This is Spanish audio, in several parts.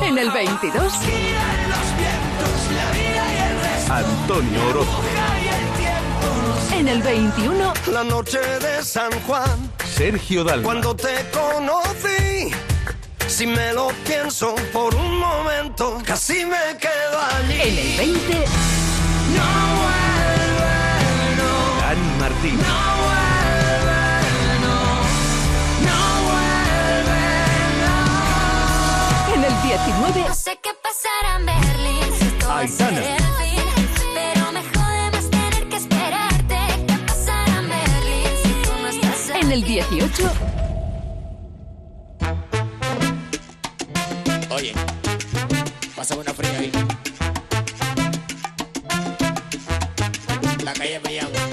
En el 22. Antonio Orozco. En el 21. La noche de San Juan. Sergio Dalma. Cuando te conocí. Si me lo pienso por un momento, casi me quedo allí. En el 20. No vuelve. Dani Martín. No. 19. No sé qué pasará en Berlín. Si esto va a ser pero me jode más tener que esperarte. ¿Qué pasará en Berlín si tú no estás? En el 18. Oye, pasa una fría ahí. La calle me llama.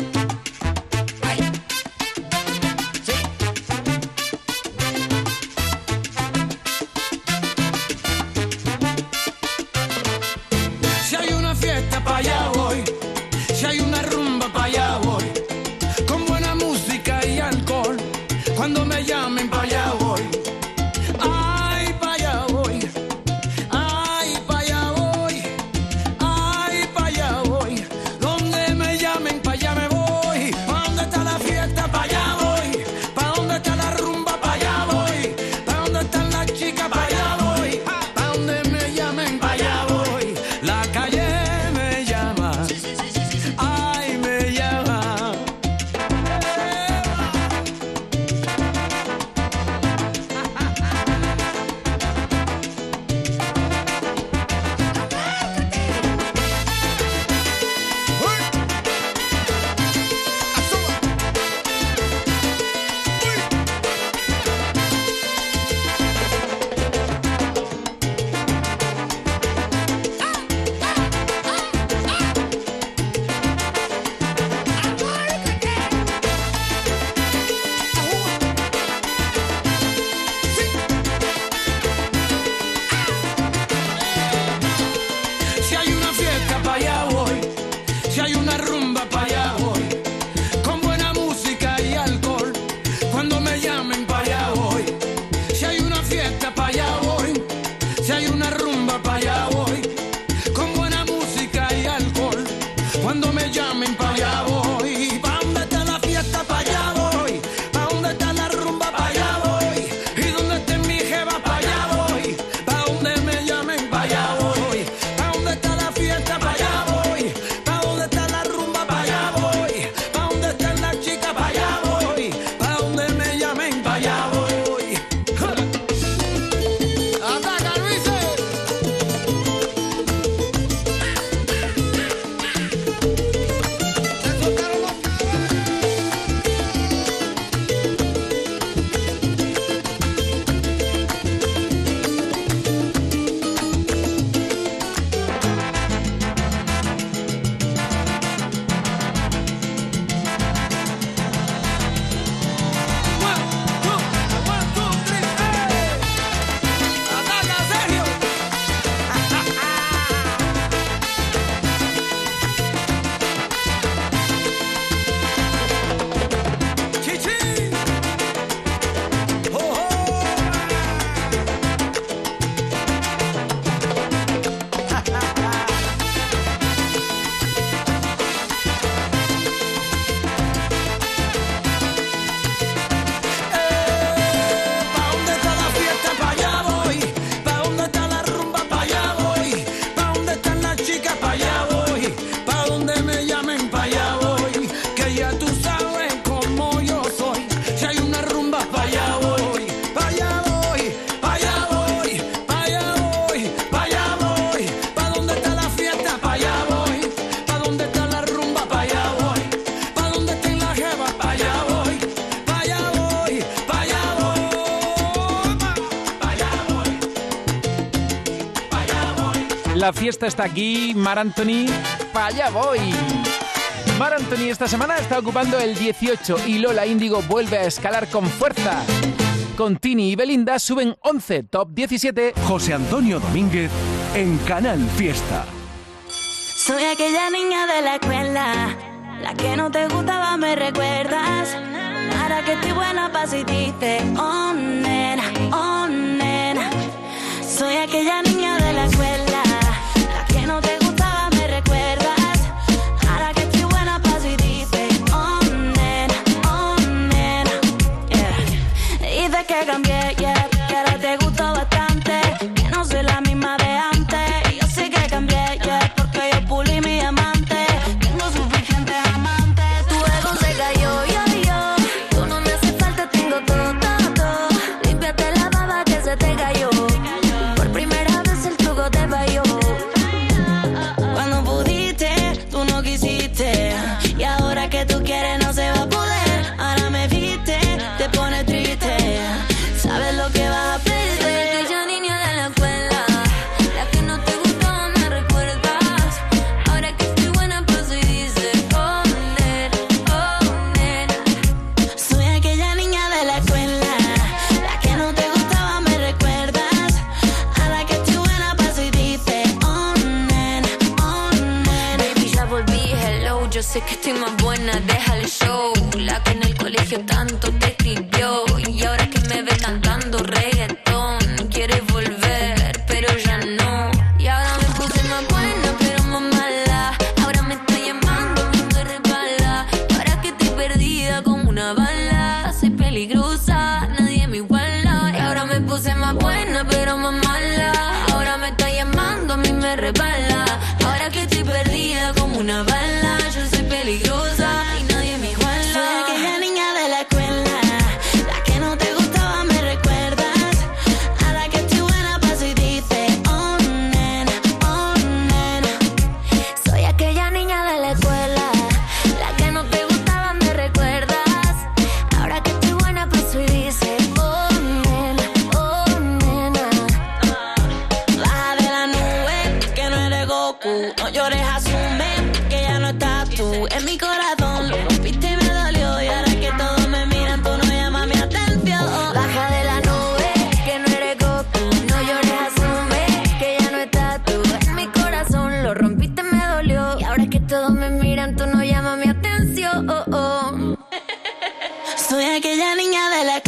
fiesta está aquí, Mar Anthony. ¡Para allá voy! Mar Anthony esta semana está ocupando el 18 y Lola Índigo vuelve a escalar con fuerza. Con Tini y Belinda suben 11, top 17. José Antonio Domínguez en Canal Fiesta. Soy aquella niña de la escuela, la que no te gustaba, me recuerdas. Ahora que estoy buena pa' si dices, oh nena, oh nena. Soy aquella niña de la escuela. niña de la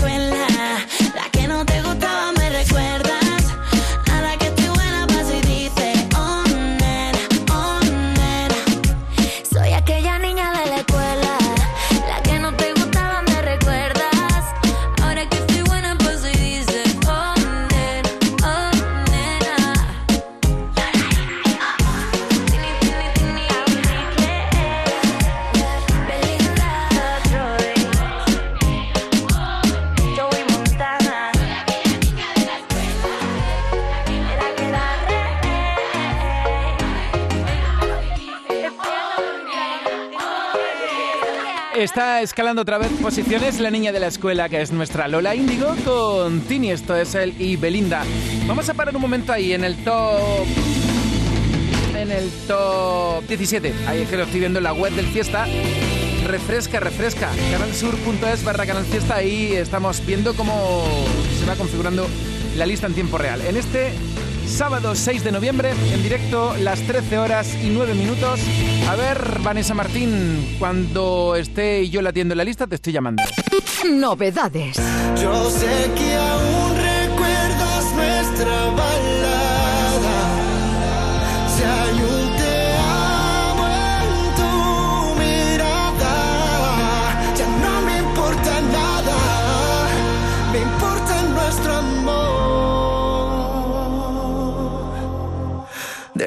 escalando otra vez posiciones la niña de la escuela que es nuestra Lola Índigo con Tini, esto es él y Belinda. Vamos a parar un momento ahí en el top en el top 17. Ahí es que lo estoy viendo en la web del Fiesta. Refresca, refresca. Canalsur.es barra Canal Fiesta. Ahí estamos viendo cómo se va configurando la lista en tiempo real. En este sábado 6 de noviembre, en directo, las 13 horas y 9 minutos. A ver, Vanessa Martín, cuando esté yo latiendo la lista, te estoy llamando. Novedades. Yo sé que aún recuerdas nuestra bala.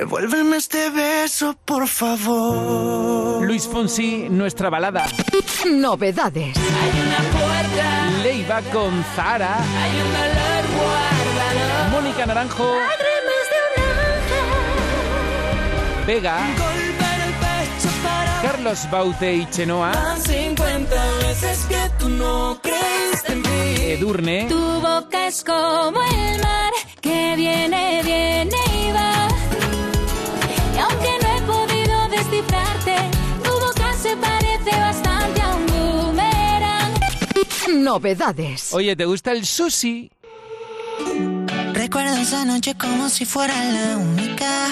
Devuélveme este beso, por favor. Luis Fonsi, nuestra balada. Novedades. Hay una puerta. Leiva con Zara. Hay un dolor guardado. Mónica Naranjo. De un Vega. Carlos Baute y Chenoa. Van 50 veces que tú no crees en mí. Edurne. Tu boca es como el mar que viene, viene y va. Novedades. Oye, ¿te gusta el sushi? Recuerdo esa noche como si fuera la única.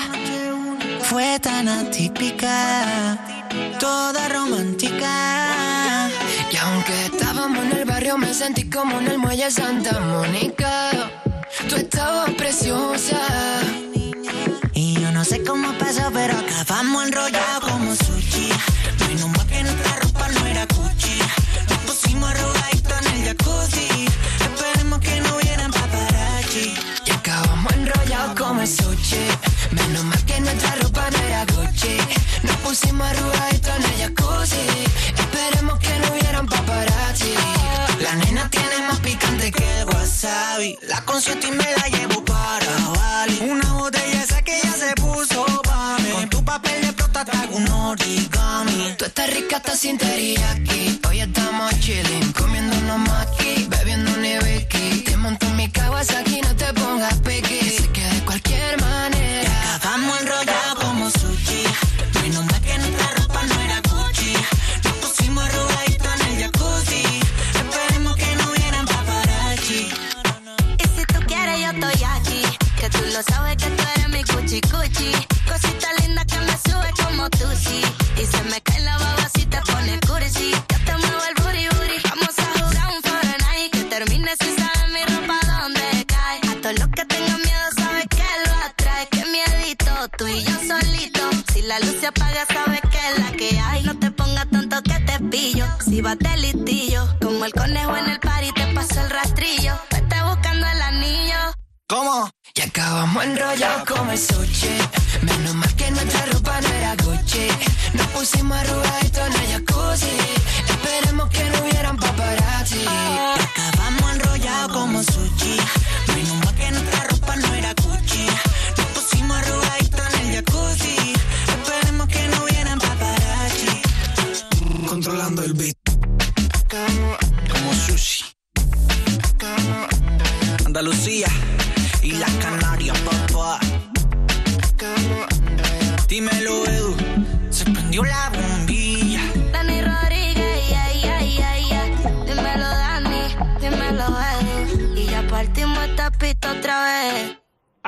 Fue tan atípica, toda romántica. Y aunque estábamos en el barrio, me sentí como en el muelle Santa Mónica. Tú estabas preciosa. Y yo no sé cómo pasó, pero acabamos enrollados No más que nuestra ropa no era coche. Nos pusimos arrugaditos en el jacuzzi. Esperemos que no hubieran paparazzi. La nena tiene más picante que el wasabi. La concierto y me la llevo para Bali. Una botella esa que ya se puso para mí. Con tu papel de prota traigo un origami. Tú estás rica hasta sin teriyaki. Hoy estamos chilling, comiéndonos maqui, bebiendo un Te monto en mi aquí no te pongas pequi. Apaga, sabes que es la que hay. No te pongas tonto que te pillo. Si vas de listillo, como el conejo en el party, te paso el rastrillo. Vete buscando el anillo. ¿Cómo? Y acabamos enrollados como el sushi. Menos mal que nuestra ropa no era Gucci. Nos pusimos arrugaditos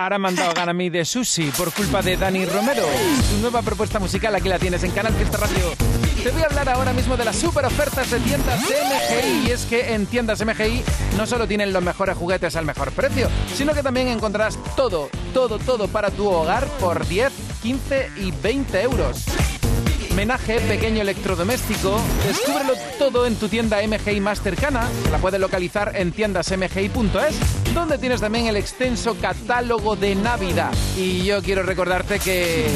Ahora me han dado gana a mí de sushi por culpa de Dani Romero. Su nueva propuesta musical aquí la tienes en Canal Fiesta Radio. Te voy a hablar ahora mismo de las super ofertas de tiendas MGI. Y es que en tiendas MGI no solo tienen los mejores juguetes al mejor precio, sino que también encontrarás todo, todo, todo para tu hogar por 10, 15 y 20 euros. Menaje, pequeño electrodoméstico, descúbrelo todo en tu tienda MGI más cercana, la puedes localizar en tiendasmgi.es, donde tienes también el extenso catálogo de Navidad. Y yo quiero recordarte que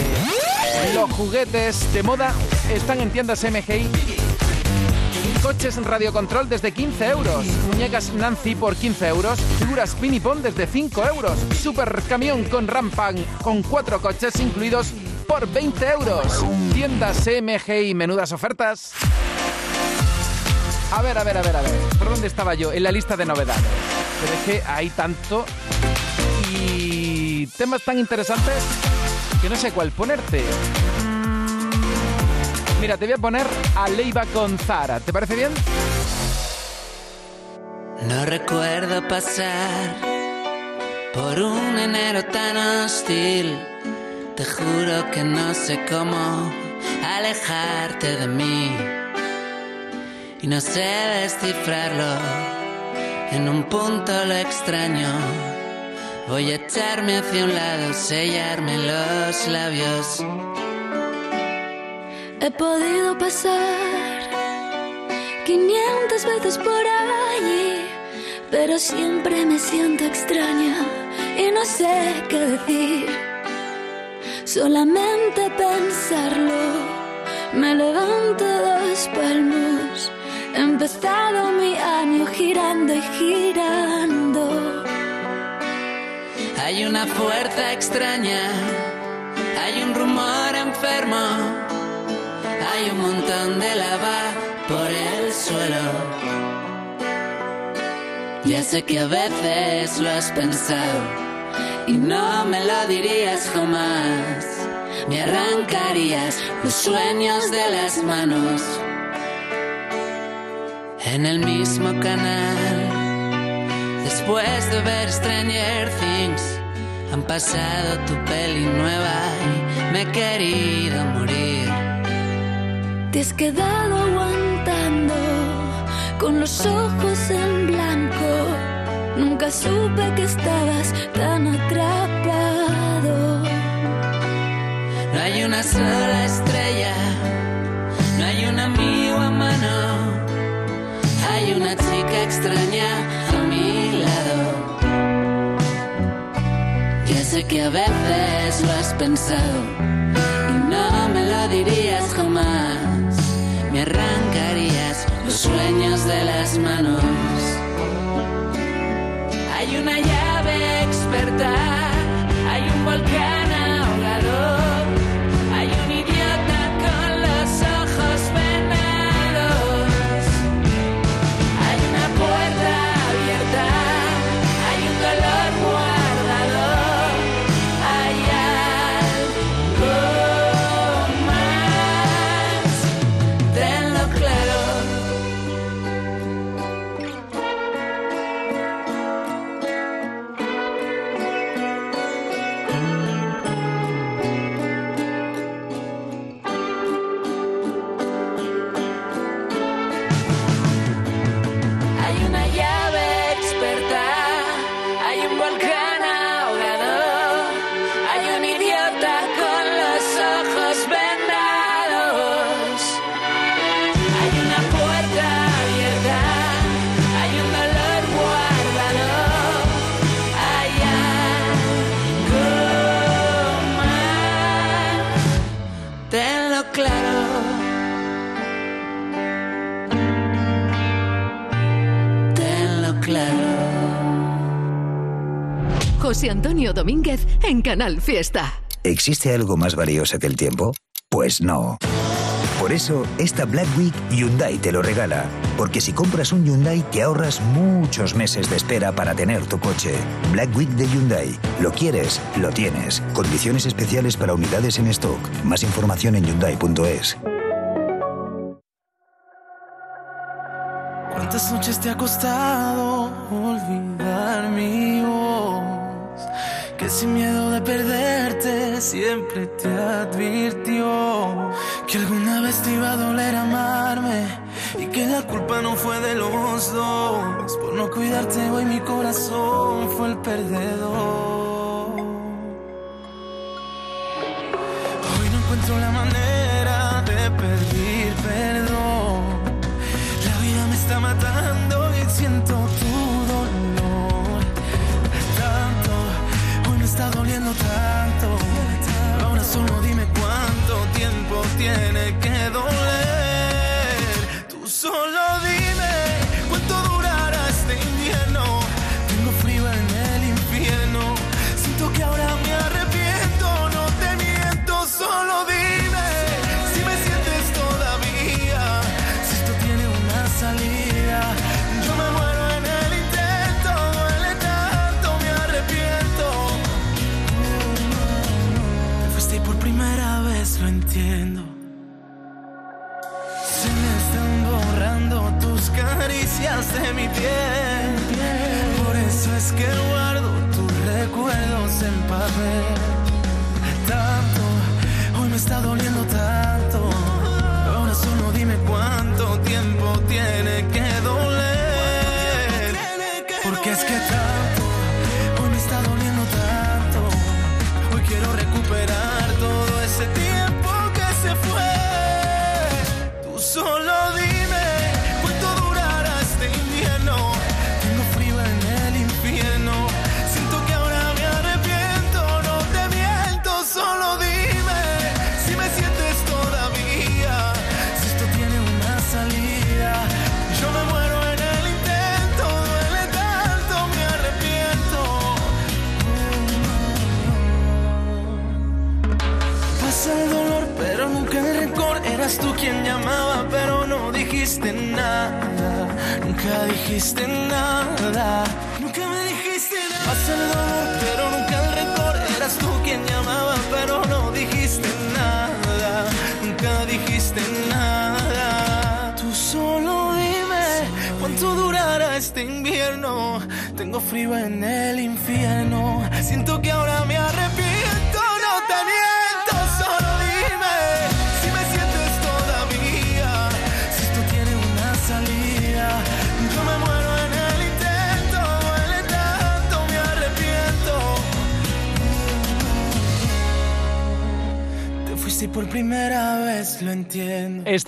los juguetes de moda están en tiendas MGI. Coches radiocontrol desde 15 euros. Muñecas Nancy por 15 euros. Figuras Pinipon desde 5 euros. Super camión con rampan con cuatro coches incluidos por 20 euros. Tiendas MGI, menudas ofertas. A ver, a ver, a ver, a ver. ¿Por dónde estaba yo? En la lista de novedades. Pero es que hay tanto y temas tan interesantes que no sé cuál ponerte. Mira, te voy a poner a Leiva con Zara. ¿Te parece bien? No recuerdo pasar por un enero tan hostil. Te juro que no sé cómo alejarte de mí. Y no sé descifrarlo. En un punto lo extraño. Voy a echarme hacia un lado, sellarme los labios. He podido pasar 500 veces por allí, pero siempre me siento extraña y no sé qué decir. Solamente pensarlo, me levanto dos palmos. He empezado mi año girando y girando. Hay una fuerza extraña, hay un rumor enfermo, hay un montón de lava por el suelo. Ya sé que a veces lo has pensado y no me lo dirías jamás. Me arrancarías los sueños de las manos en el mismo canal. Después de ver Stranger Things, han pasado tu peli nueva y me he querido morir. Te has quedado aguantando con los ojos en blanco. Nunca supe que estabas tan atrapado. No hay una sola estrella, no hay un amigo a mano, hay una chica extraña a mi lado. Ya sé que a veces lo has pensado y no me lo dirías jamás. Me arrancarías los sueños de las manos. Una llave experta, hay un volcán Antonio Domínguez en Canal Fiesta. ¿Existe algo más valioso que el tiempo? Pues no. Por eso, esta Black Week Hyundai te lo regala. Porque si compras un Hyundai te ahorras muchos meses de espera para tener tu coche. Black Week de Hyundai. Lo quieres, lo tienes. Condiciones especiales para unidades en stock. Más información en hyundai.es. ¿Cuántas noches te ha costado olvidar? Que sin miedo de perderte siempre te advirtió que alguna vez te iba a doler amarme y que la culpa no fue de los dos. Por no cuidarte hoy mi corazón fue el perdedor. Hoy no encuentro la manera tanto. Ahora solo dime cuánto tiempo tiene que doler. Tú solo de mi piel. Por eso es que guardo tus recuerdos en papel. Tanto, hoy me está doliendo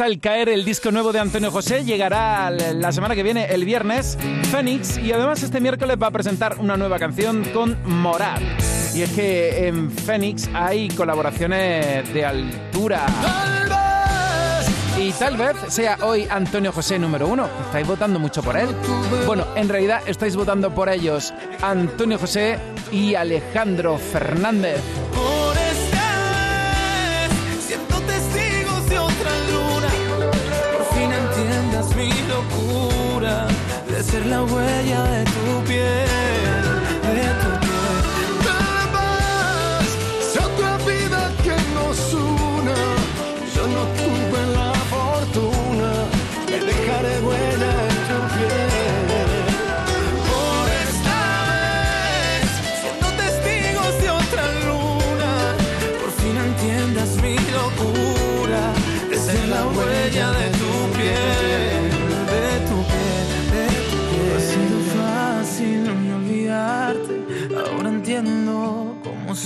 el caer el disco nuevo de Antonio José, llegará la semana que viene, el viernes, Fénix, y además este miércoles va a presentar una nueva canción con Morat. Y es que en Fénix hay colaboraciones de altura. Y tal vez sea hoy Antonio José número uno. Estáis votando mucho por él. Bueno, en realidad estáis votando por ellos. Antonio José y Alejandro Fernández. La huella de tu piel,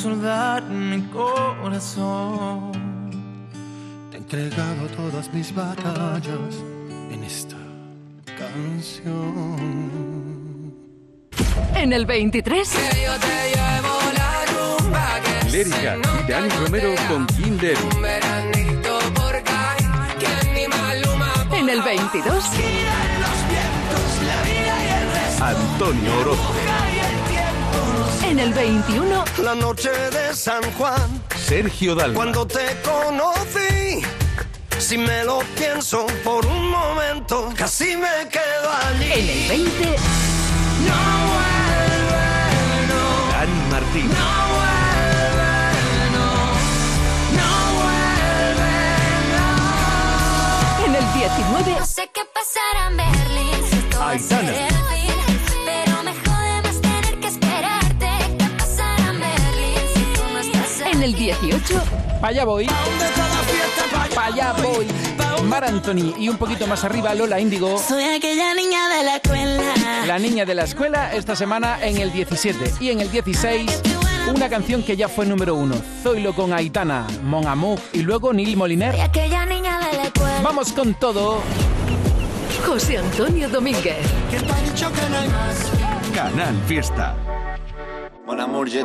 soldar mi corazón. Te he entregado todas mis batallas en esta canción. En el 23. Lérica y Dani Romero con Kinder. En el 22. Antonio Orozco. En el 21. La noche de San Juan, Sergio Dalma. cuando te conocí. Si me lo pienso por un momento, casi me quedo allí. En el 20. Dani Martín. En el 19. No sé qué pasará en Berlín. si Aitana. El 18. Pa' allá voy. Allá voy. Mar Anthony y un poquito más arriba Lola Índigo. Soy aquella niña de la escuela. La niña de la escuela esta semana en el 17 y en el 16 una canción que ya fue número uno, Zoilo con Aitana, Mon Amour y luego Neil Moliner. Soy aquella niña de la escuela. Vamos con todo. José Antonio Domínguez. ¿Quién te ha dicho que no hay más? Canal Fiesta. Mon amour, je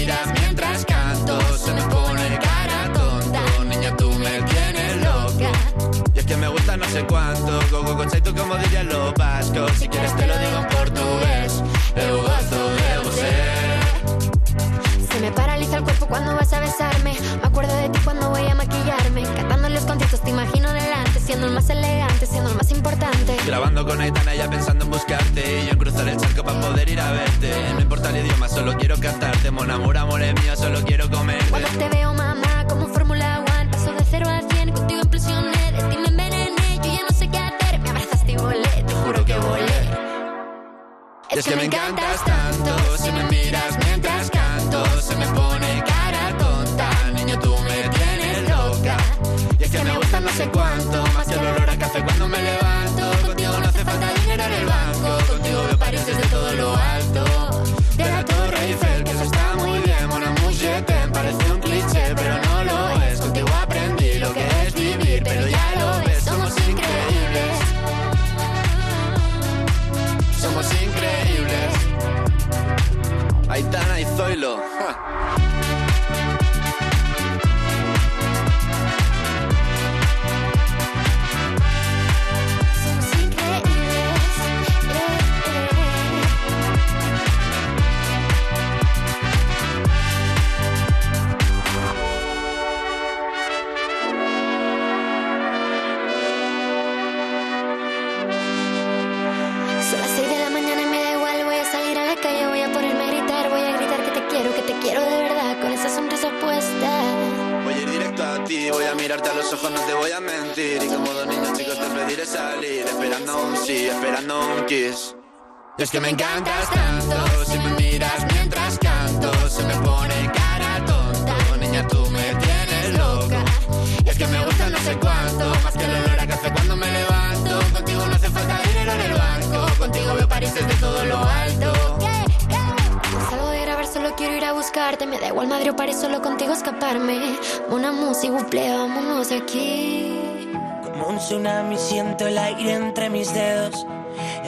que me gusta no sé cuánto, go go go tú como dirían los vascos. Si quieres te lo digo en portugués, eu gosto de você. Se me paraliza el cuerpo cuando vas a besarme. Me acuerdo de ti cuando voy a maquillarme. Cantando los conciertos te imagino delante, siendo el más elegante, siendo el más importante. Grabando con Aitana ya pensando en buscarte Y yo en cruzar el charco para poder ir a verte No importa el idioma, solo quiero cantarte Mon amor, amor es mío, solo quiero comerte Cuando te veo, Y es que me encantas tanto, si me miras mientras canto, se me pone cara tonta. Niño, tú me tienes loca. Y es que me gusta no sé cuánto, Y es que me encantas tanto, si me miras mientras canto, se me pone cara tonta. Niña, tú me tienes loca. Y es que me gusta no sé cuánto. Más que el olor a café cuando me levanto. Contigo no hace falta dinero en el banco. Contigo veo París desde todo lo alto. Salgo de grabar, solo quiero ir a buscarte. Me da igual Madrid o París, solo contigo escaparme. Una música, buple, vámonos de aquí. Como un tsunami siento el aire entre mis dedos.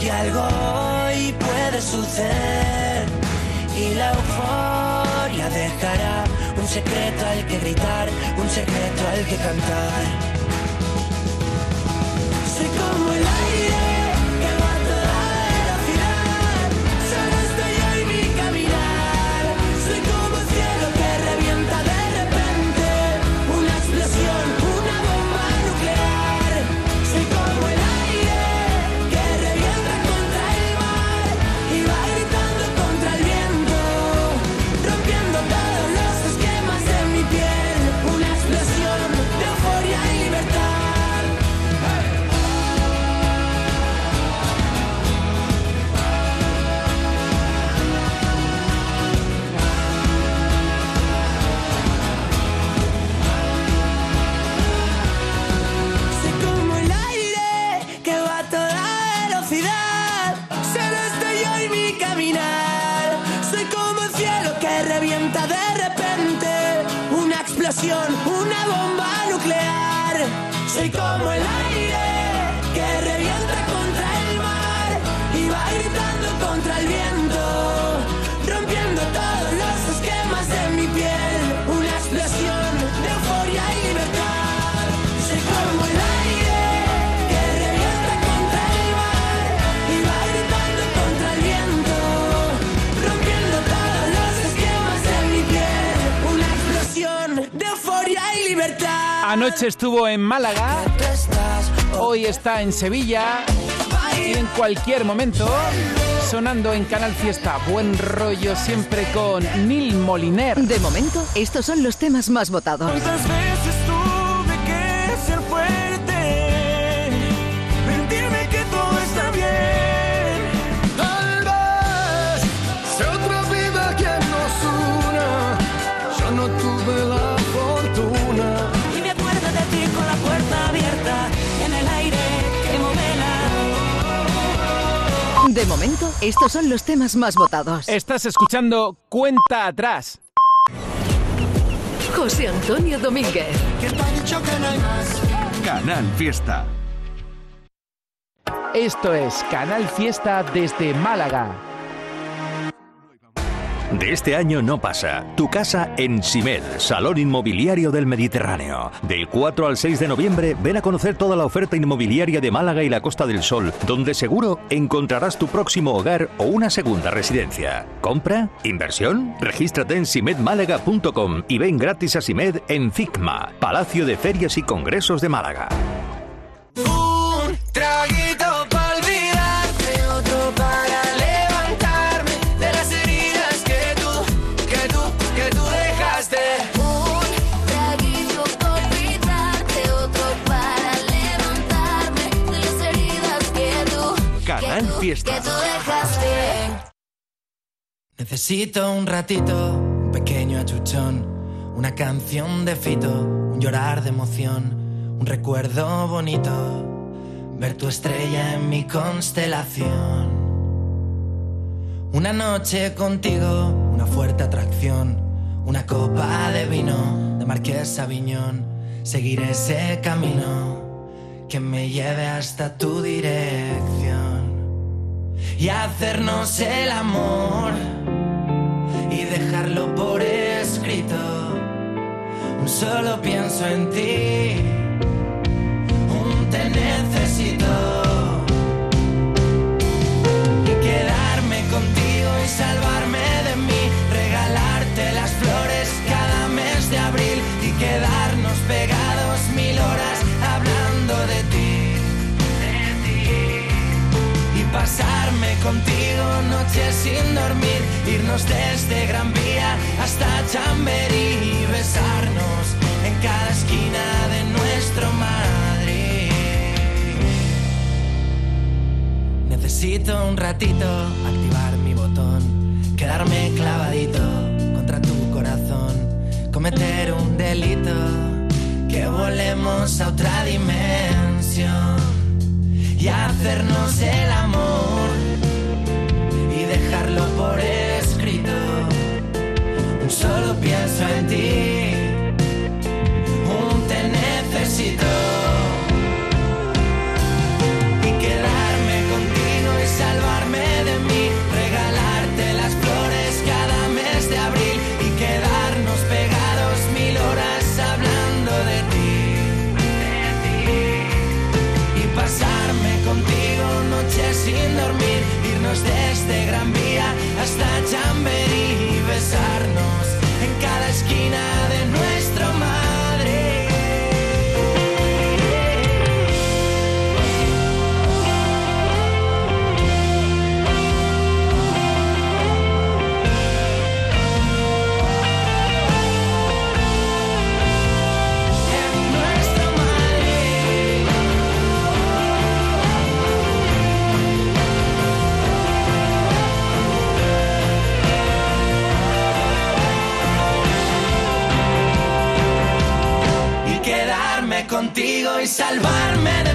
que algo hoy puede suceder y la euforia dejará un secreto al que gritar, un secreto al que cantar. En Málaga, hoy está en Sevilla y en cualquier momento sonando en Canal Fiesta. Buen rollo siempre con Neil Moliner. De momento, estos son los temas más votados. De momento, estos son los temas más votados. Estás escuchando Cuenta Atrás. José Antonio Domínguez. Canal Fiesta. Esto es Canal Fiesta desde Málaga. De este año no pasa. Tu casa en Simed, Salón Inmobiliario del Mediterráneo. Del 4 al 6 de noviembre ven a conocer toda la oferta inmobiliaria de Málaga y la Costa del Sol, donde seguro encontrarás tu próximo hogar o una segunda residencia. ¿Compra? ¿Inversión? Regístrate en simedmálaga.com y ven gratis a Simed en FICMA, Palacio de Ferias y Congresos de Málaga. Necesito un ratito, un pequeño achuchón, una canción de fito, un llorar de emoción, un recuerdo bonito, ver tu estrella en mi constelación. Una noche contigo, una fuerte atracción, una copa de vino de Marqués Aviñón, seguir ese camino que me lleve hasta tu dirección y hacernos el amor y dejarlo por escrito. Solo pienso en ti, un te necesito y quedarme contigo y salvarme contigo noches sin dormir, irnos desde Gran Vía hasta Chamberí y besarnos en cada esquina de nuestro Madrid. Necesito un ratito activar mi botón, quedarme clavadito contra tu corazón, cometer un delito, que volemos a otra dimensión y hacernos el amor dejarlo por escrito. Solo pienso en ti, y salvarme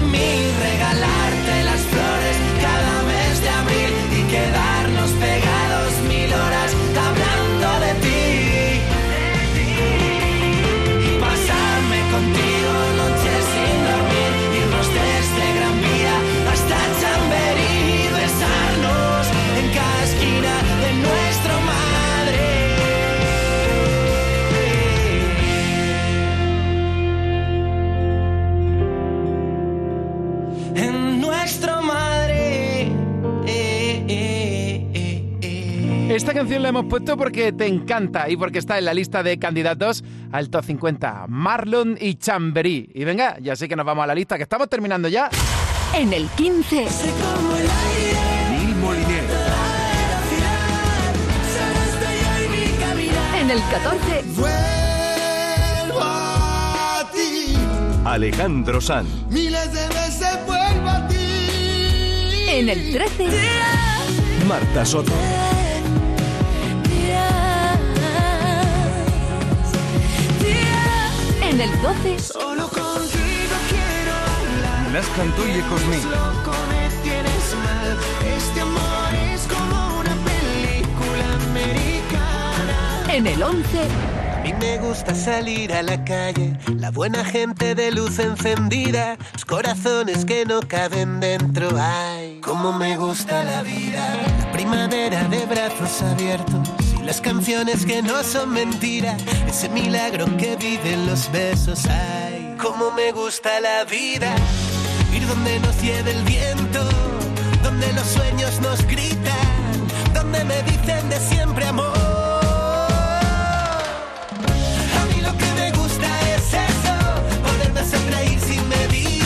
la hemos puesto porque te encanta y porque está en la lista de candidatos al Top 50. Marlon y Chamberí. Y venga, ya sé que nos vamos a la lista, que estamos terminando ya. En el 15. Neil Moliner. En el 14. Vuelvo a ti. Alejandro Sanz. Miles de veces vuelvo a ti. En el 13. Marta Soto. En el 12. Solo contigo quiero hablar. Las. Loco me tienes mal. Este amor es como una película americana. En el 11. A mí me gusta salir a la calle, la buena gente de luz encendida, los corazones que no caben dentro. Ay, cómo me gusta la vida, la primavera de brazos abiertos y las canciones que no son mentira, ese milagro que viven los besos. Ay, cómo me gusta la vida, ir donde nos lleve el viento, donde los sueños nos gritan, donde me dicen de siempre amor. A mí lo que me gusta es eso, poderme hacer reír sin medida,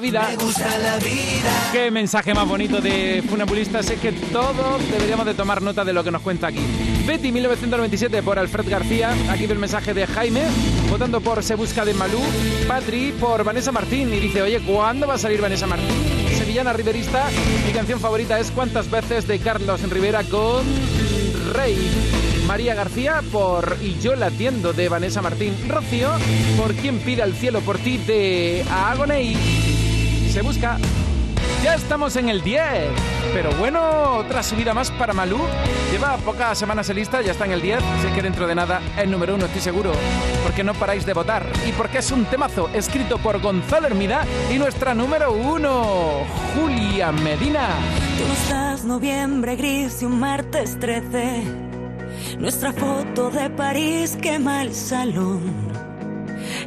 gusta, la vida. me gusta la vida. Qué mensaje más bonito de Funambulistas. Es que todos deberíamos de tomar nota de lo que nos cuenta aquí. Betty 1997 por Alfred García. Aquí ve el mensaje de Jaime. Votando por Se Busca de Malú. Patri por Vanessa Martín. Y dice, oye, ¿cuándo va a salir Vanessa Martín? Sevillana Riverista. Mi canción favorita es Cuántas veces de Carlos Rivera con Rey. María García por Y yo la atiendo de Vanessa Martín. Rocío por Quien pide al cielo por ti de Agoney. Se busca. Ya estamos en el 10. Pero bueno, otra subida más para Malú. Lleva pocas semanas en lista, ya está en el 10. Sé que dentro de nada el número uno, estoy seguro. Porque no paráis de votar. Y porque es un temazo escrito por Gonzalo Hermida y nuestra número uno, Julia Medina. Tú no estás noviembre gris y un martes 13. Nuestra foto de París quema el salón.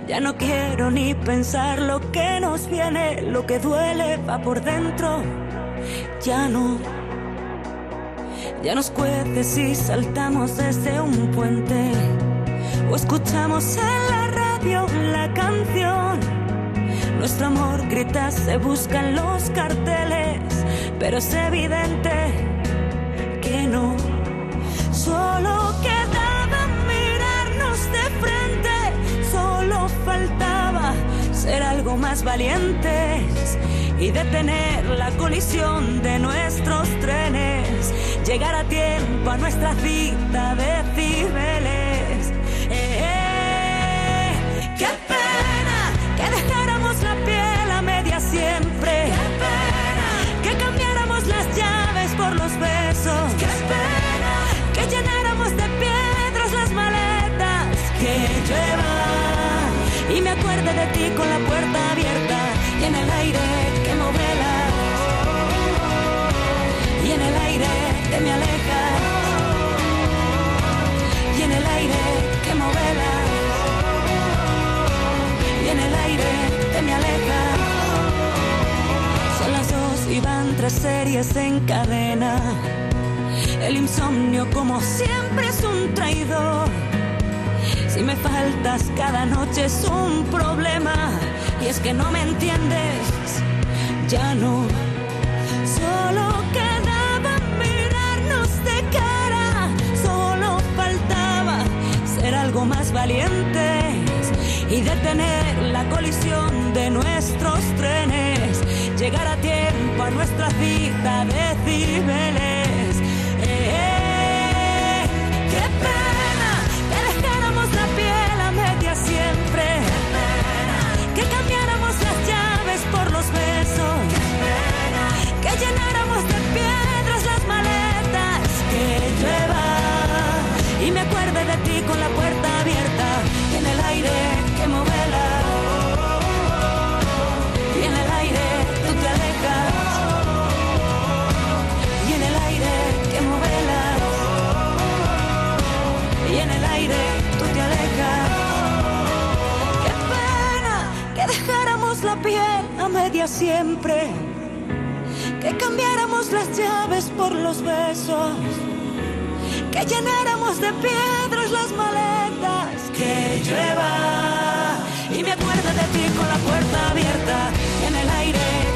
Ya no quiero ni pensar lo que nos viene, lo que duele va por dentro. Ya no. Ya nos cuece si saltamos desde un puente o escuchamos en la radio la canción. Nuestro amor grita, se buscan los carteles, pero es evidente que no. Solo quedaba ser algo más valientes y detener la colisión de nuestros trenes, llegar a tiempo a nuestra cita de Cibeles. Tres series en. El insomnio como siempre es un traidor. Si me faltas cada noche es un problema y es que no me entiendes, ya no. Solo quedaba mirarnos de cara, solo faltaba ser algo más valientes y detener la colisión de nuestros trenes, llegar a tiempo a nuestra cita de Cibeles. Eh, eh, ¡Qué pena que dejáramos la piel a media siempre! ¡Qué pena que cambiáramos las llaves por los besos! ¡Qué pena que llenáramos de piedras las maletas! ¡Que llueva! Y me acuerde de ti con la puerta a media siempre, que cambiáramos las llaves por los besos, que llenáramos de piedras las maletas que lleva. Y me acuerdo de ti con la puerta abierta en el aire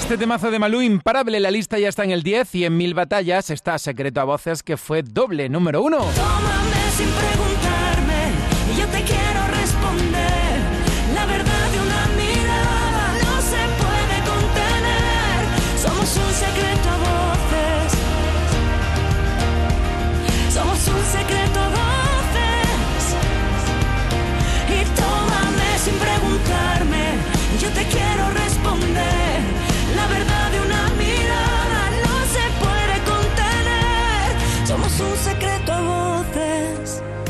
Este temazo de Malú, imparable, la lista ya está en el 10 y en Mil Batallas está Secreto a Voces, que fue doble número uno. Tómame sin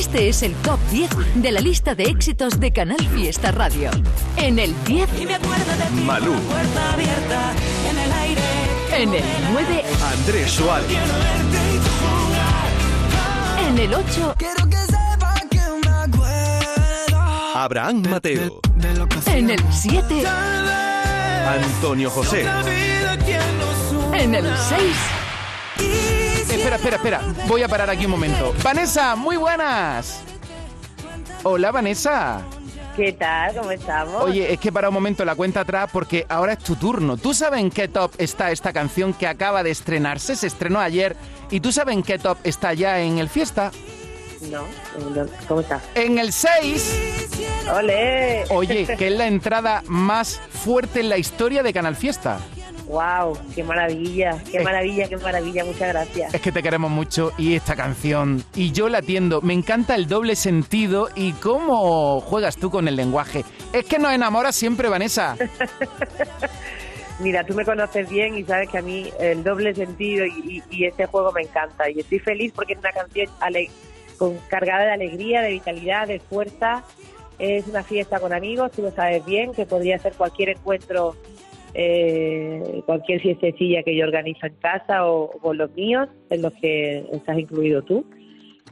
Este es el top 10 de la lista de éxitos de Canal Fiesta Radio. En el 10, Malú, Puerta abierta en el aire. en el 9, Andrés Suárez, en el 8, Abraham Mateo, en el 7, Antonio José, en el 6, Espera, espera, espera. Voy a parar aquí un momento. Vanessa, muy buenas. Hola, Vanessa. ¿Qué tal? ¿Cómo estamos? Oye, es que para un momento la cuenta atrás porque ahora es tu turno. ¿Tú sabes en qué top está esta canción que acaba de estrenarse? Se estrenó ayer. ¿Y tú sabes en qué top está ya en el fiesta? No, ¿cómo está? En el 6. ¡Ole! Oye, que es la entrada más fuerte en la historia de Canal Fiesta. ¡Wow! ¡Qué maravilla! ¡Qué maravilla, qué maravilla! Muchas gracias. Es que te queremos mucho y esta canción. Y yo la atiendo. Me encanta el doble sentido y cómo juegas tú con el lenguaje. Es que nos enamoras siempre, Vanessa. Mira, tú me conoces bien y sabes que a mí el doble sentido y, y- y este juego me encanta. Y estoy feliz porque es una canción ale- con, cargada de alegría, de vitalidad, de fuerza. Es una fiesta con amigos, tú lo sabes bien, que podría ser cualquier encuentro, eh, cualquier fiestecilla que yo organizo en casa o, o con los míos, en los que estás incluido tú.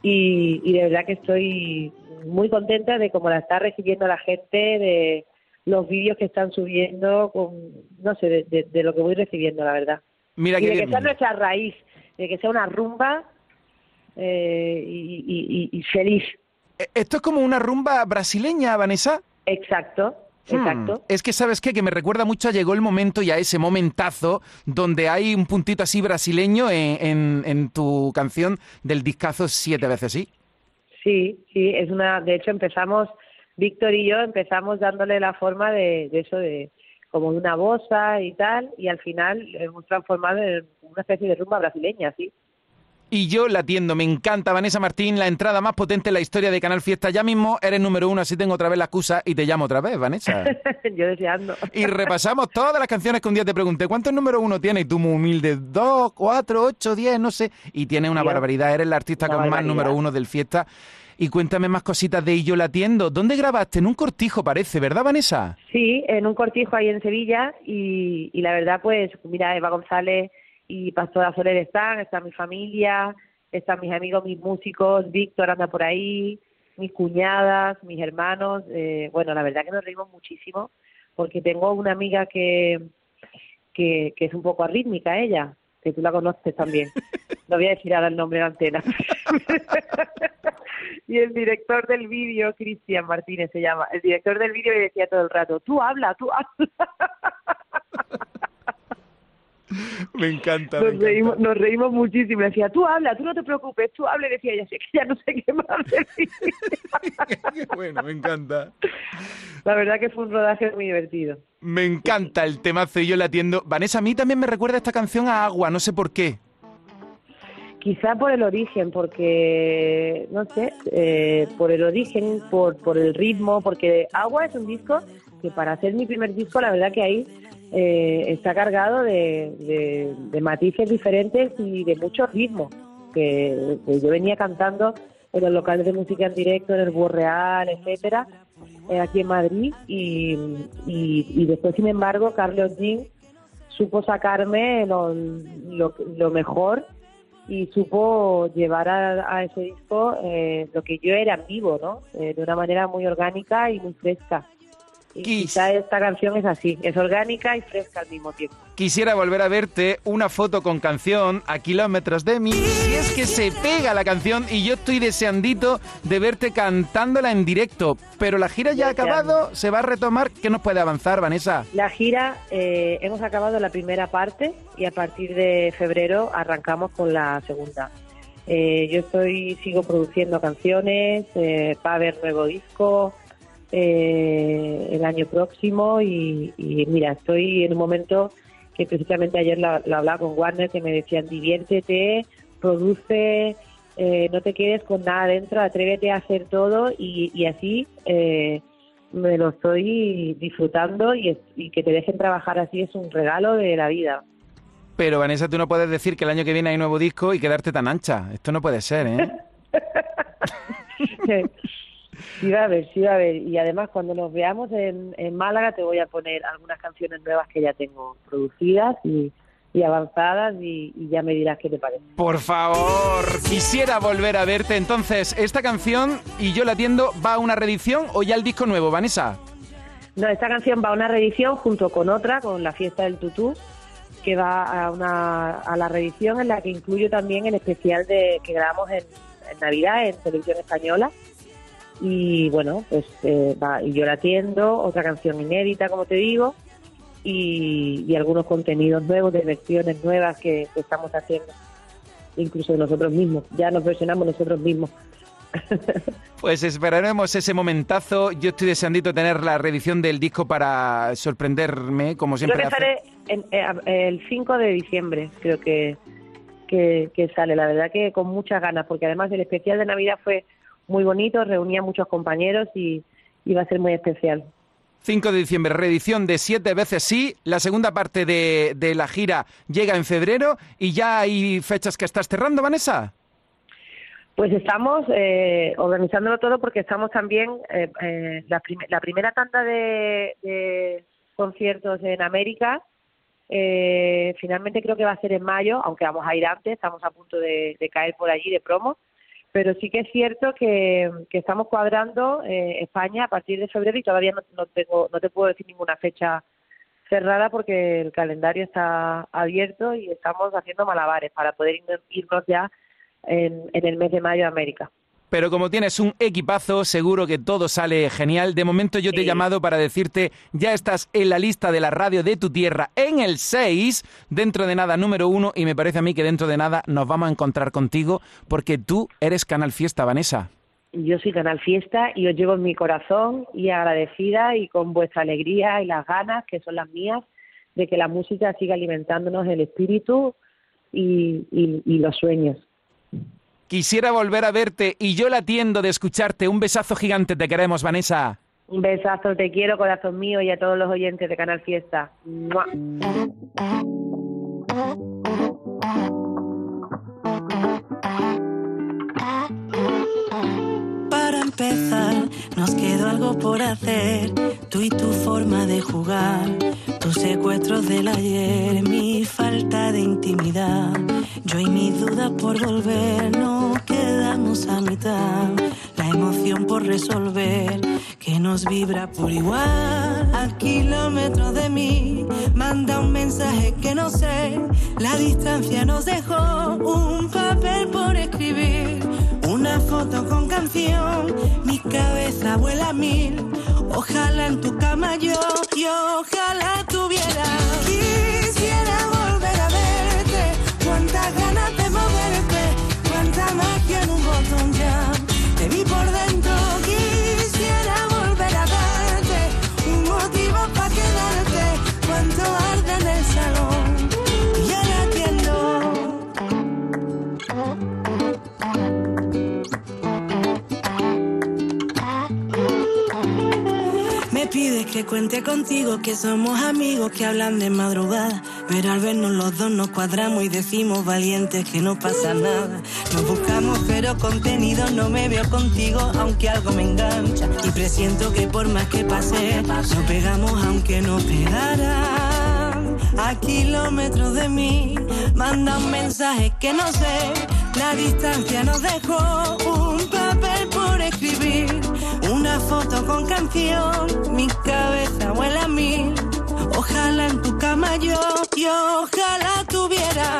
Y, y de verdad que estoy muy contenta de cómo la está recibiendo la gente, de los vídeos que están subiendo, con, no sé, de, de- de lo que voy recibiendo, la verdad. Mira y de que sea nuestra raíz, de que sea una rumba eh, y, y- y- y feliz. Eh, ¿Esto es como una rumba brasileña, Vanessa? Exacto, Hmm, exacto. Es que, ¿sabes qué? Que me recuerda mucho a Llegó el Momento y a ese momentazo donde hay un puntito así brasileño en, en- en tu canción del discazo Siete veces sí. Sí, sí, es una. De hecho, empezamos, Víctor y yo empezamos dándole la forma de, de eso, de como de una bossa y tal, y al final hemos transformado en una especie de rumba brasileña, sí. Y yo la atiendo, me encanta Vanessa Martín, la entrada más potente en la historia de Canal Fiesta. Ya mismo eres número uno, así tengo otra vez la excusa y te llamo otra vez, Vanessa. yo deseando. Y repasamos todas las canciones que un día te pregunté, ¿cuántos número uno tienes? Y tú muy humilde, dos, cuatro, ocho, diez, no sé. Y tienes una Dios, barbaridad, eres la artista con más número uno del Fiesta. Y cuéntame más cositas de Y yo la atiendo. ¿Dónde grabaste? En un cortijo parece, ¿verdad, Vanessa? Sí, en un cortijo ahí en Sevilla y, y la verdad pues mira Eva González y Pastora Soler están, está mi familia, están mis amigos, mis músicos, Víctor anda por ahí, mis cuñadas, mis hermanos, eh, bueno la verdad que nos reímos muchísimo porque tengo una amiga que, que, que es un poco arrítmica ella, que tú la conoces también, no voy a decir ahora el nombre de antena. y el director del vídeo, Cristian Martínez se llama, el director del vídeo le decía todo el rato, tú habla, tú habla. Me encanta. Nos reímos, nos reímos muchísimo. Le decía, tú habla, tú no te preocupes, tú habla. Y decía, ya sé que ya no sé qué más decir. bueno, me encanta. La verdad que fue un rodaje muy divertido. Me encanta el temazo y yo la atiendo. Vanessa, a mí también me recuerda esta canción a Agua, no sé por qué. Quizá por el origen, porque, no sé, eh, por el origen, por, por el ritmo, porque Agua es un disco que para hacer mi primer disco, la verdad que ahí eh, está cargado de, matices diferentes y de muchos ritmos, que, yo venía cantando en los locales de música en directo, en el Búho Real, etcétera, eh, aquí en Madrid, y, después, sin embargo, Carlos Jean supo sacarme lo, lo, mejor y supo llevar a, a ese disco eh, lo que yo era vivo, ¿no? Eh, de una manera muy orgánica y muy fresca. Y quizá esta canción es así, es orgánica y fresca al mismo tiempo. Quisiera volver a verte una foto con canción a kilómetros de mí. Si es que se pega la canción y yo estoy deseandito de verte cantándola en directo. Pero la gira ya ha acabado, se va a retomar. ¿Qué nos puede avanzar, Vanessa? La gira, eh, hemos acabado la primera parte y a partir de febrero arrancamos con la segunda. Eh, yo estoy sigo produciendo canciones, eh, va a haber nuevo disco eh, el año próximo y, y mira, estoy en un momento que precisamente ayer lo, lo hablaba con Warner que me decían diviértete, produce, eh, no te quedes con nada dentro, atrévete a hacer todo y, y así eh, me lo estoy disfrutando y, es- y que te dejen trabajar así es un regalo de la vida. Pero, Vanessa, tú no puedes decir que el año que viene hay nuevo disco y quedarte tan ancha. Esto no puede ser, ¿eh? Sí va a haber, sí va a haber. Y además cuando nos veamos en, en Málaga te voy a poner algunas canciones nuevas que ya tengo producidas y, y avanzadas y, y ya me dirás qué te parece. Por favor, quisiera volver a verte. Entonces, esta canción, y yo la atiendo, ¿va a una reedición o ya el disco nuevo, Vanessa? No, esta canción va a una reedición junto con otra, con La Fiesta del Tutú, que va a, una, a la reedición en la que incluyo también el especial de que grabamos en, en Navidad en Televisión Española. Y bueno, pues eh, va, y yo la atiendo, otra canción inédita, como te digo, y, y algunos contenidos nuevos, de versiones nuevas que, que estamos haciendo, incluso de nosotros mismos. Ya nos versionamos nosotros mismos. Pues esperaremos ese momentazo. Yo estoy deseandito tener la reedición del disco para sorprenderme, como Creo siempre que sale en- eh, el 5 de diciembre, creo que, que, que sale. La verdad que con muchas ganas, porque además el especial de Navidad fue muy bonito, reunía a muchos compañeros y iba a ser muy especial. 5 de diciembre, reedición de Siete veces sí. La segunda parte de, de la gira llega en febrero y ya hay fechas que estás cerrando, Vanessa. Pues estamos eh, organizándolo todo porque estamos también, eh, eh, la, prim- la primera tanda de, de conciertos en América, eh, finalmente creo que va a ser en mayo, aunque vamos a ir antes, estamos a punto de, de caer por allí de promo, pero sí que es cierto que, estamos cuadrando eh, España a partir de febrero y todavía no, tengo, no te puedo decir ninguna fecha cerrada porque el calendario está abierto y estamos haciendo malabares para poder irnos- irnos ya en, en el mes de mayo a América. Pero como tienes un equipazo, seguro que todo sale genial. De momento yo te he llamado para decirte, ya estás en la lista de la radio de tu tierra en el 6, dentro de nada número 1, y me parece a mí que dentro de nada nos vamos a encontrar contigo, porque tú eres Canal Fiesta, Vanessa. Yo soy Canal Fiesta y os llevo en mi corazón y agradecida y con vuestra alegría y las ganas, que son las mías, de que la música siga alimentándonos el espíritu y, y- y los sueños. Quisiera volver a verte y yo la atiendo de escucharte. Un besazo gigante, te queremos, Vanessa. Un besazo, te quiero, corazón mío, y a todos los oyentes de Canal Fiesta. ¡Mua! Nos quedó algo por hacer. Tú y tu forma de jugar, tus secuestros del ayer, mi falta de intimidad. Yo y mis dudas por volver, nos quedamos a mitad. La emoción por resolver, que nos vibra por igual. A kilómetros de mí, manda un mensaje que no sé. La distancia nos dejó un papel por escribir. Una foto con canción, mi cabeza vuela a mil. Ojalá en tu cama yo, yo ojalá tuviera. Que cuente contigo, que somos amigos que hablan de madrugada. Pero al vernos los dos nos cuadramos y decimos valientes que no pasa nada. Nos buscamos, pero contenido no me veo contigo, aunque algo me engancha. Y presiento que por más que pase, nos pegamos aunque no pegaran. A kilómetros de mí, manda un mensaje que no sé. La distancia nos dejó un papel por escribir. Una foto con canción, mi cabeza vuela a mí. Ojalá en tu cama yo, yo ojalá tuviera.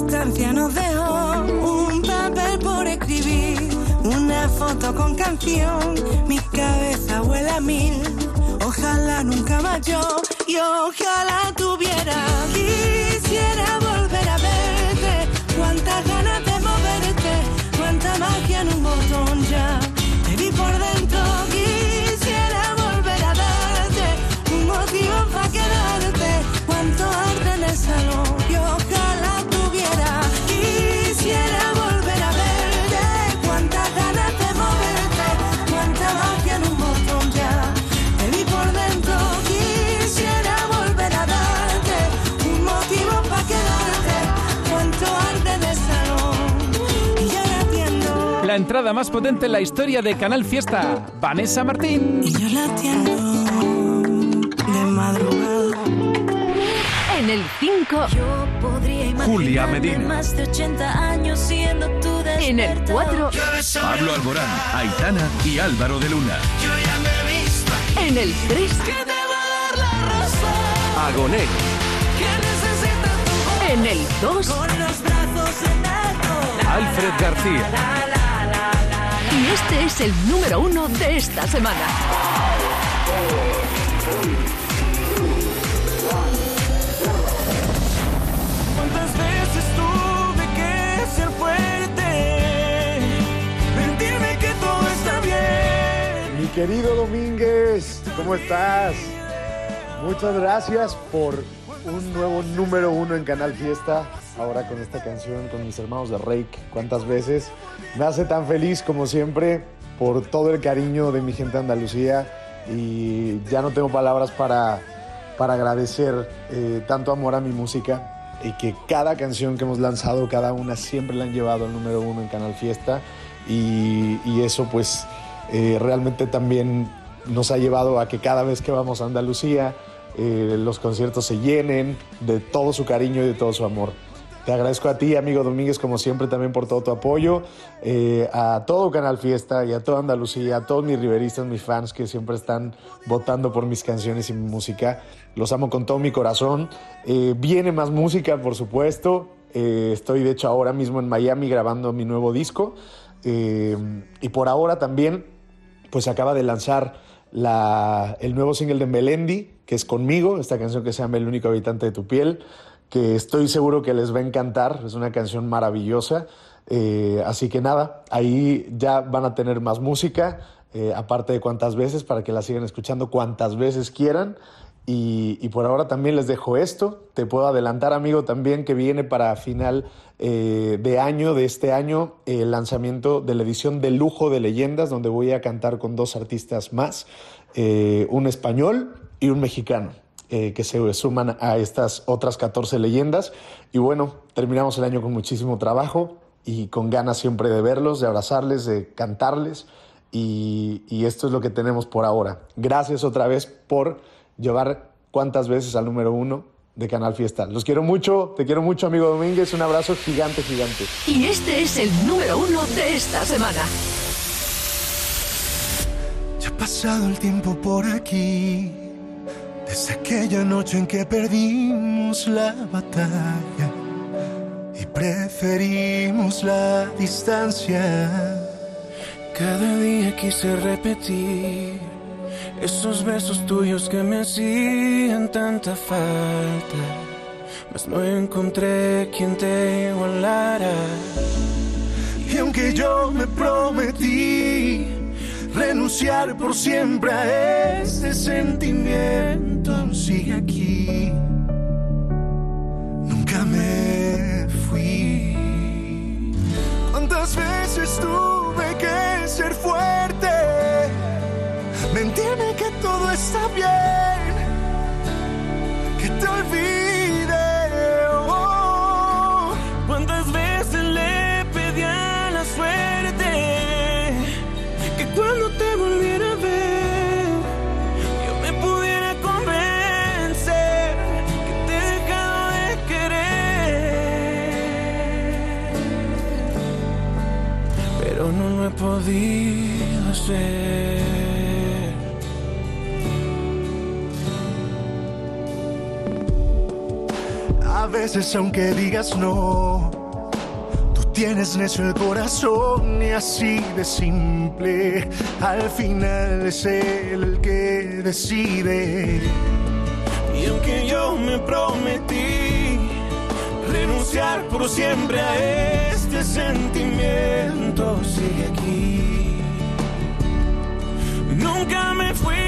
Distancia nos dejó un papel por escribir. Una foto con canción. Mi cabeza vuela a mil. Ojalá nunca más yo. Y ojalá tuviera. Quisiera volver a verte. Cuántas ganas más potente en la historia de Canal Fiesta, Vanessa Martín. Y yo la atiendo de madrugada. En el 5, Julia Medina. Más de 80 años siendo tu en el 4, Pablo Alborán, Aitana y Álvaro de Luna. en el 3, Agoné. en el 2 Alfred García. Y este es el número 1 de esta semana. ¿Cuántas veces tuve que ser fuerte? Mentirme que todo está bien. Mi querido Domínguez, ¿cómo estás? Muchas gracias por un nuevo número uno en Canal Fiesta. Ahora con esta canción, con mis hermanos de Rake. ¿Cuántas veces? Me hace tan feliz como siempre por todo el cariño de mi gente de Andalucía. Y ya no tengo palabras para, para agradecer eh, tanto amor a mi música y que cada canción que hemos lanzado, cada una siempre la han llevado al número uno en Canal Fiesta. Y, eso pues eh, realmente también nos ha llevado a que cada vez que vamos a Andalucía eh, los conciertos se llenen de todo su cariño y de todo su amor. Te agradezco a ti, amigo Domínguez, como siempre, también por todo tu apoyo, eh, a todo Canal Fiesta y a toda Andalucía, a todos mis riveristas, mis fans que siempre están votando por mis canciones y mi música. Los amo con todo mi corazón. Eh, viene más música, por supuesto. Estoy, de hecho, ahora mismo en Miami grabando mi nuevo disco. Y por ahora también, pues acaba de lanzar el nuevo single de Melendi, que es conmigo, esta canción que se llama El único habitante de tu piel, que estoy seguro que les va a encantar, es una canción maravillosa. Eh, así que nada, ahí ya van a tener más música, eh, aparte de cuantas veces, para que la sigan escuchando cuantas veces quieran. Y, por ahora también les dejo esto. Te puedo adelantar, amigo, también que viene para final eh, de año, de este año, el lanzamiento de la edición de lujo de leyendas, donde voy a cantar con dos artistas más, eh, un español y un mexicano. eh, que se suman a estas otras 14 leyendas. Y bueno, terminamos el año con muchísimo trabajo y con ganas siempre de verlos, de abrazarles, de cantarles. Y esto es lo que tenemos por ahora. Gracias otra vez por llevar cuántas veces al número uno de Canal Fiesta. Los quiero mucho, te quiero mucho, amigo Domínguez. Un abrazo gigante, gigante. Y este es el número uno de esta semana. Ya ha pasado el tiempo por aquí, desde aquella noche en que perdimos la batalla y preferimos la distancia. Cada día quise repetir esos besos tuyos que me hacían tanta falta, mas no encontré quien te igualara. Y aunque yo me prometí renunciar por siempre a este sentimiento, sigue aquí. Nunca me fui. ¿Cuántas veces tuve que ser fuerte? Mentirme que todo está bien, que te olvide. oh. ¿Cuántas veces le pedí a la suerte que cuando te volviera a ver yo me pudiera convencer que te he dejado de querer? Pero no lo he podido hacer. Veces aunque digas no, tú tienes necio el corazón y así de simple. Al final es él el que decide. Y aunque yo me prometí renunciar por siempre a este sentimiento, sigue aquí. Nunca me fui.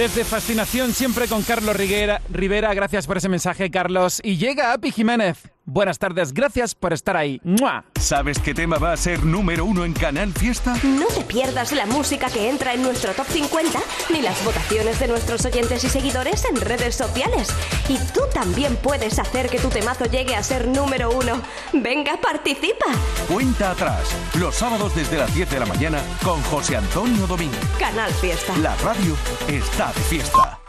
Desde Fascinación, siempre con Carlos Rivera. Rivera, gracias por ese mensaje, Carlos. Y llega Api Jiménez. Buenas tardes, gracias por estar ahí. ¡Mua! ¿Sabes qué tema va a ser número uno en Canal Fiesta? No te pierdas la música que entra en nuestro top 50 ni las votaciones de nuestros oyentes y seguidores en redes sociales. Y también puedes hacer que tu temazo llegue a ser número uno. Venga, participa. Cuenta atrás, los sábados desde las 10 de la mañana con José Antonio Domínguez. Canal Fiesta. La radio está de fiesta.